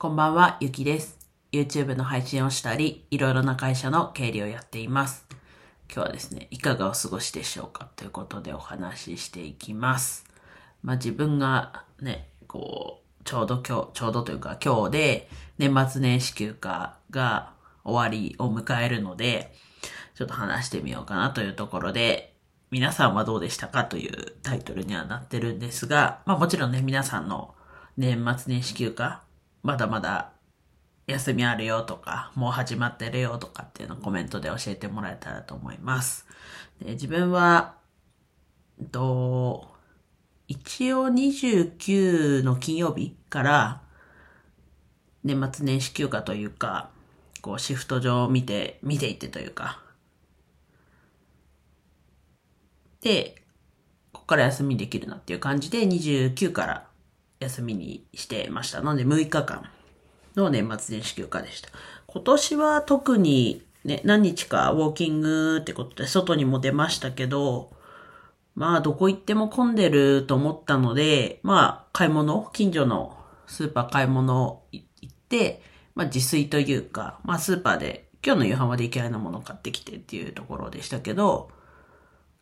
こんばんは、ゆきです。YouTube の配信をしたり、いろいろな会社の経理をやっています。今日はですね、いかがお過ごしでしょうか？ということでお話ししていきます。まあ自分がね、こう、ちょうど今日、ちょうどというか今日で年末年始休暇が終わりを迎えるので、ちょっと話してみようかなというところで、皆さんはどうでしたか？というタイトルにはなってるんですが、まあもちろんね、皆さんの年末年始休暇、まだまだ休みあるよとか、もう始まってるよとかっていうのをコメントで教えてもらえたらと思います。で自分は、と、一応29の金曜日から年末年始休暇というか、こうシフト上を見て、見ていってというか、で、ここから休みできるなっていう感じで29から休みにしてました。なので6日間の年末年始休暇でした。今年は特にね、何日かウォーキングってことで外にも出ましたけど、まあどこ行っても混んでると思ったので、まあ買い物、近所のスーパー買い物行って、まあ自炊というか、まあスーパーで今日の夕飯まで嫌いなもの買ってきてっていうところでしたけど、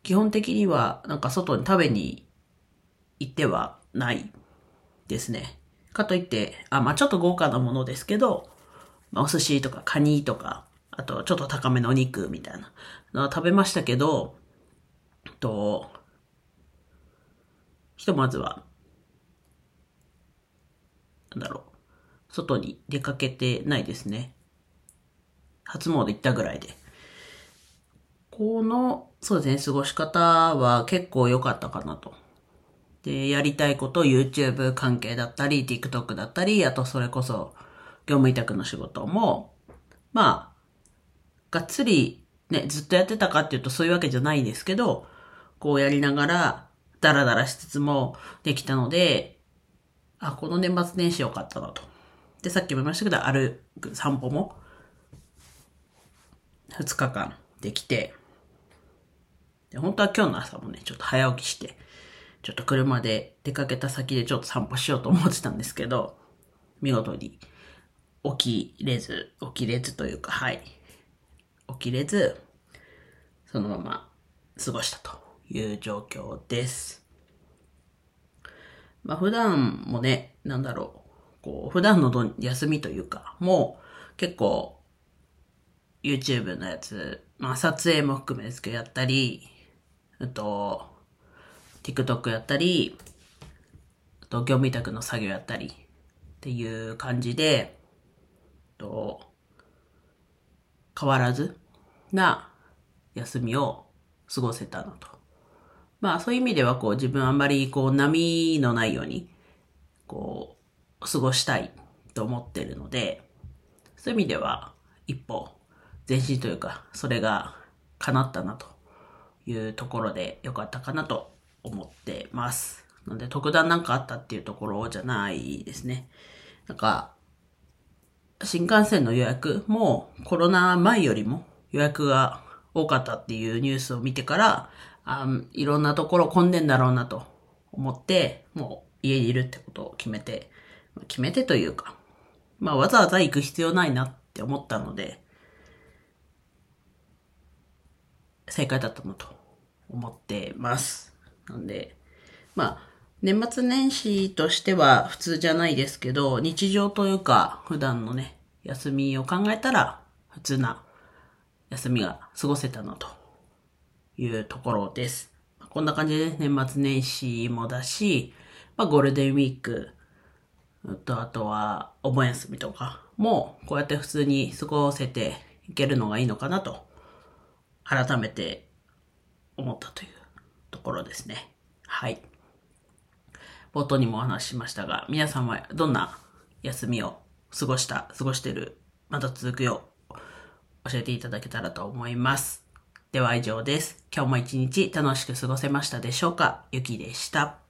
基本的にはなんか外に食べに行ってはないですね。かといって、あ、まあちょっと豪華なものですけど、まあ、お寿司とかカニとか、あとちょっと高めのお肉みたいなのは食べましたけど、と、ひとまずは、なんだろう、外に出かけてないですね。初詣行ったぐらいで。この、そうですね、過ごし方は結構良かったかなと。で、やりたいこと YouTube 関係だったり、TikTok だったり、あとそれこそ業務委託の仕事も、まあ、がっつりね、ずっとやってたかっていうとそういうわけじゃないですけど、こうやりながら、ダラダラしつつもできたので、あ、この年末年始良かったなと。で、さっきも言いましたけど、歩く散歩も、2日間できて、で本当は今日の朝もね、ちょっと早起きして、ちょっと車で出かけた先でちょっと散歩しようと思ってたんですけど、見事に起きれず、起きれずというか、はい。起きれず、そのまま過ごしたという状況です。まあ普段もね、なんだろう、こう、普段のど休みというか、もう結構 YouTube のやつ、まあ撮影も含めですけどやったり、あと、TikTok やったり、あと業務委託の作業やったりっていう感じで、と変わらずな休みを過ごせたのと。まあそういう意味ではこう自分あんまりこう波のないようにこう過ごしたいと思ってるので、そういう意味では一歩前進というかそれが叶ったなというところで良かったかなと思ってます。ので特段なんかあったっていうところじゃないですね。なんか、新幹線の予約もコロナ前よりも予約が多かったっていうニュースを見てから、あいろんなところ混んでんだろうなと思って、もう家にいるってことを決めて、決めてというか、まあわざわざ行く必要ないなって思ったので、正解だったなと思ってます。なんで、まあ、年末年始としては普通じゃないですけど、日常というか、普段のね、休みを考えたら、普通な休みが過ごせたなというところです。こんな感じでね年末年始もだし、まあ、ゴールデンウィークと、あとはお盆休みとかも、こうやって普通に過ごせていけるのがいいのかなと、改めて思ったというところですね。はい。冒頭にもお話ししましたが、皆さんはどんな休みを過ごした、過ごしてる、また続くよう、教えていただけたらと思います。では以上です。今日も一日楽しく過ごせましたでしょうか？ゆきでした。